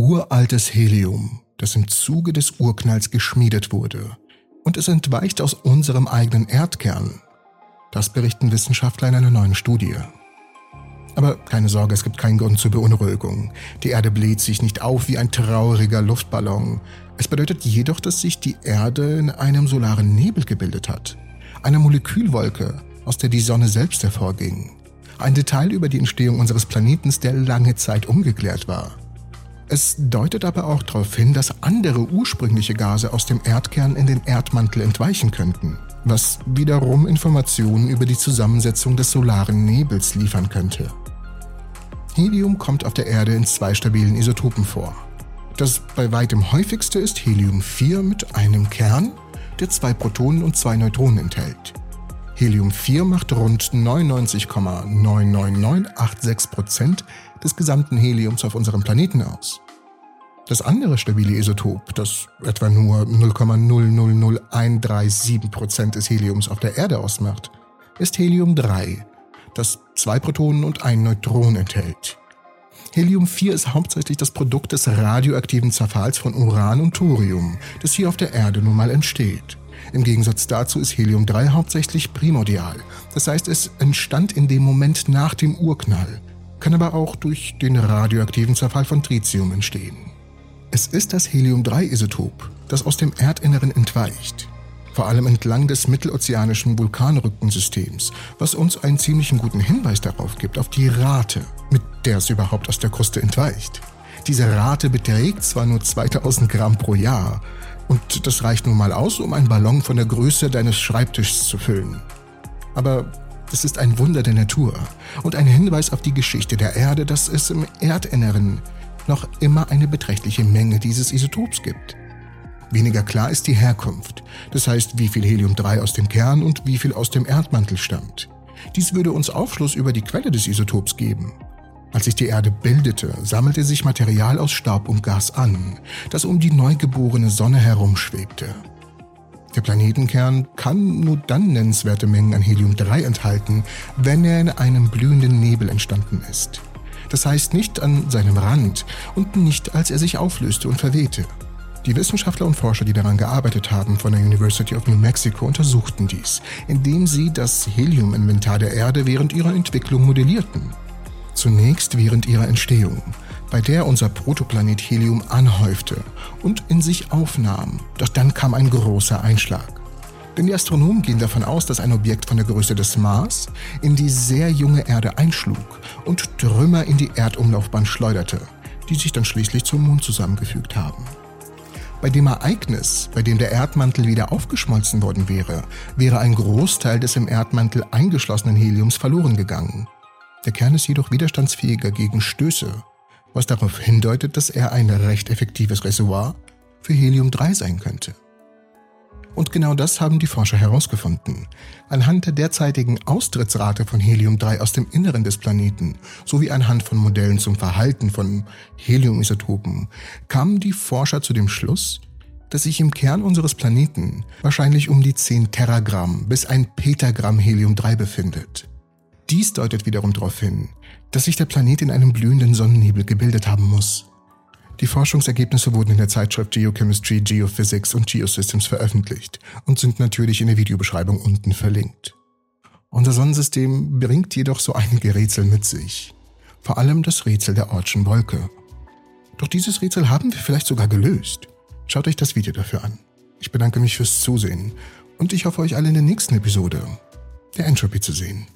uraltes Helium, das im Zuge des Urknalls geschmiedet wurde. Und es entweicht aus unserem eigenen Erdkern. Das berichten Wissenschaftler in einer neuen Studie. Aber keine Sorge, es gibt keinen Grund zur Beunruhigung. Die Erde bläht sich nicht auf wie ein trauriger Luftballon. Es bedeutet jedoch, dass sich die Erde in einem solaren Nebel gebildet hat. Eine Molekülwolke, aus der die Sonne selbst hervorging. Ein Detail über die Entstehung unseres Planetens, der lange Zeit ungeklärt war. Es deutet aber auch darauf hin, dass andere ursprüngliche Gase aus dem Erdkern in den Erdmantel entweichen könnten, was wiederum Informationen über die Zusammensetzung des solaren Nebels liefern könnte. Helium kommt auf der Erde in zwei stabilen Isotopen vor. Das bei weitem häufigste ist Helium-4 mit einem Kern, der zwei Protonen und zwei Neutronen enthält. Helium-4 macht rund 99,99986% des gesamten Heliums auf unserem Planeten aus. Das andere stabile Isotop, das etwa nur 0,000137% des Heliums auf der Erde ausmacht, ist Helium-3, das zwei Protonen und ein Neutron enthält. Helium-4 ist hauptsächlich das Produkt des radioaktiven Zerfalls von Uran und Thorium, das hier auf der Erde nun mal entsteht. Im Gegensatz dazu ist Helium-3 hauptsächlich primordial, das heißt es entstand in dem Moment nach dem Urknall, kann aber auch durch den radioaktiven Zerfall von Tritium entstehen. Es ist das Helium-3-Isotop, das aus dem Erdinneren entweicht vor allem entlang des mittelozeanischen Vulkanrückensystems, was uns einen ziemlichen guten Hinweis darauf gibt, auf die Rate, mit der es überhaupt aus der Kruste entweicht. Diese Rate beträgt zwar nur 2000 Gramm pro Jahr, und das reicht nun mal aus, um einen Ballon von der Größe deines Schreibtischs zu füllen. Aber es ist ein Wunder der Natur und ein Hinweis auf die Geschichte der Erde, dass es im Erdinneren noch immer eine beträchtliche Menge dieses Isotops gibt. Weniger klar ist die Herkunft, das heißt, wie viel Helium-3 aus dem Kern und wie viel aus dem Erdmantel stammt. Dies würde uns Aufschluss über die Quelle des Isotops geben. Als sich die Erde bildete, sammelte sich Material aus Staub und Gas an, das um die neugeborene Sonne herumschwebte. Der Planetenkern kann nur dann nennenswerte Mengen an Helium-3 enthalten, wenn er in einem blühenden Nebel entstanden ist. Das heißt nicht an seinem Rand und nicht als er sich auflöste und verwehte. Die Wissenschaftler und Forscher, die daran gearbeitet haben, von der University of New Mexico untersuchten dies, indem sie das Heliuminventar der Erde während ihrer Entwicklung modellierten. Zunächst während ihrer Entstehung, bei der unser Protoplanet Helium anhäufte und in sich aufnahm. Doch dann kam ein großer Einschlag. Denn die Astronomen gehen davon aus, dass ein Objekt von der Größe des Mars in die sehr junge Erde einschlug und Trümmer in die Erdumlaufbahn schleuderte, die sich dann schließlich zum Mond zusammengefügt haben. Bei dem Ereignis, bei dem der Erdmantel wieder aufgeschmolzen worden wäre, wäre ein Großteil des im Erdmantel eingeschlossenen Heliums verloren gegangen. Der Kern ist jedoch widerstandsfähiger gegen Stöße, was darauf hindeutet, dass er ein recht effektives Reservoir für Helium-3 sein könnte. Und genau das haben die Forscher herausgefunden. Anhand der derzeitigen Austrittsrate von Helium-3 aus dem Inneren des Planeten sowie anhand von Modellen zum Verhalten von Heliumisotopen kamen die Forscher zu dem Schluss, dass sich im Kern unseres Planeten wahrscheinlich um die 10 Teragramm bis ein Petagramm Helium-3 befindet. Dies deutet wiederum darauf hin, dass sich der Planet in einem blühenden Sonnennebel gebildet haben muss. Die Forschungsergebnisse wurden in der Zeitschrift Geochemistry, Geophysics und Geosystems veröffentlicht und sind natürlich in der Videobeschreibung unten verlinkt. Unser Sonnensystem bringt jedoch so einige Rätsel mit sich. Vor allem das Rätsel der Ortschen Wolke. Doch dieses Rätsel haben wir vielleicht sogar gelöst. Schaut euch das Video dafür an. Ich bedanke mich fürs Zusehen und ich hoffe euch alle in der nächsten Episode der Entropy zu sehen.